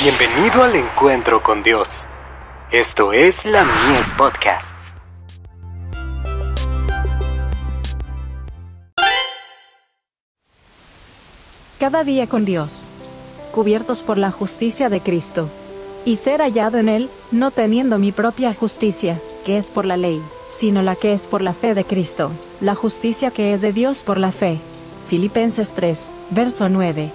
Bienvenido al encuentro con Dios. Esto es la Mies Podcasts. Cada día con Dios. Cubiertos por la justicia de Cristo. Y ser hallado en Él, no teniendo mi propia justicia, que es por la ley, sino la que es por la fe de Cristo, la justicia que es de Dios por la fe. Filipenses 3, verso 9.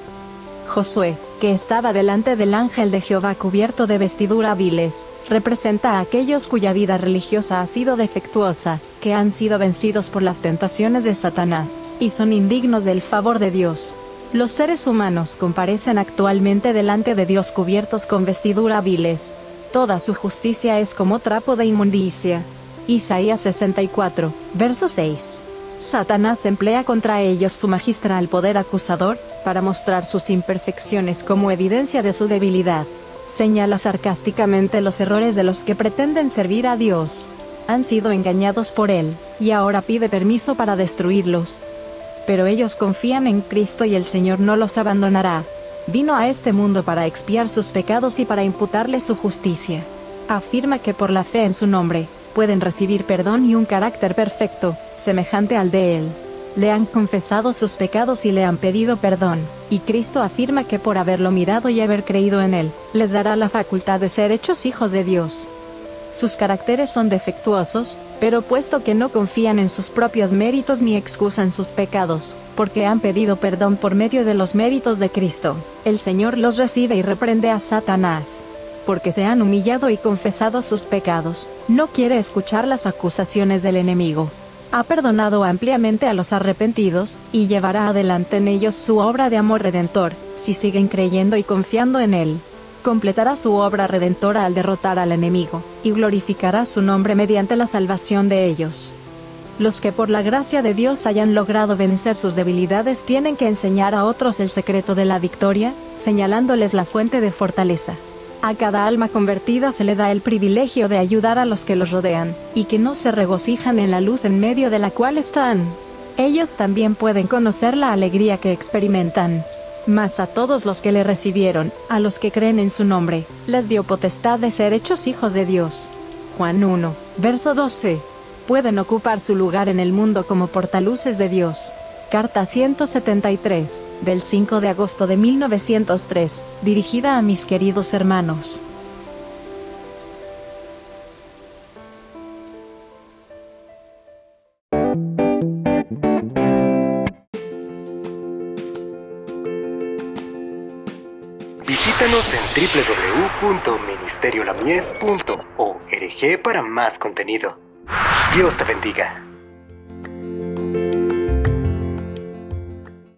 Josué, que estaba delante del ángel de Jehová cubierto de vestidura viles, representa a aquellos cuya vida religiosa ha sido defectuosa, que han sido vencidos por las tentaciones de Satanás, y son indignos del favor de Dios. Los seres humanos comparecen actualmente delante de Dios cubiertos con vestidura viles. Toda su justicia es como trapo de inmundicia. Isaías 64, verso 6. Satanás emplea contra ellos su magistral poder acusador, para mostrar sus imperfecciones como evidencia de su debilidad. Señala sarcásticamente los errores de los que pretenden servir a Dios. Han sido engañados por Él, y ahora pide permiso para destruirlos. Pero ellos confían en Cristo y el Señor no los abandonará. Vino a este mundo para expiar sus pecados y para imputarles su justicia. Afirma que por la fe en su nombre, pueden recibir perdón y un carácter perfecto, semejante al de Él. Le han confesado sus pecados y le han pedido perdón, y Cristo afirma que por haberlo mirado y haber creído en Él, les dará la facultad de ser hechos hijos de Dios. Sus caracteres son defectuosos, pero puesto que no confían en sus propios méritos ni excusan sus pecados, porque han pedido perdón por medio de los méritos de Cristo, el Señor los recibe y reprende a Satanás porque se han humillado y confesado sus pecados, no quiere escuchar las acusaciones del enemigo. Ha perdonado ampliamente a los arrepentidos, y llevará adelante en ellos su obra de amor redentor, si siguen creyendo y confiando en él. Completará su obra redentora al derrotar al enemigo, y glorificará su nombre mediante la salvación de ellos. Los que por la gracia de Dios hayan logrado vencer sus debilidades tienen que enseñar a otros el secreto de la victoria, señalándoles la fuente de fortaleza. A cada alma convertida se le da el privilegio de ayudar a los que los rodean, y que no se regocijan en la luz en medio de la cual están. Ellos también pueden conocer la alegría que experimentan. Mas a todos los que le recibieron, a los que creen en su nombre, les dio potestad de ser hechos hijos de Dios. Juan 1, verso 12. Pueden ocupar su lugar en el mundo como portaluces de Dios, Carta 173, del 5 de agosto de 1903, dirigida a mis queridos hermanos. Visítanos en www.ministeriolamies.org para más contenido. Dios te bendiga.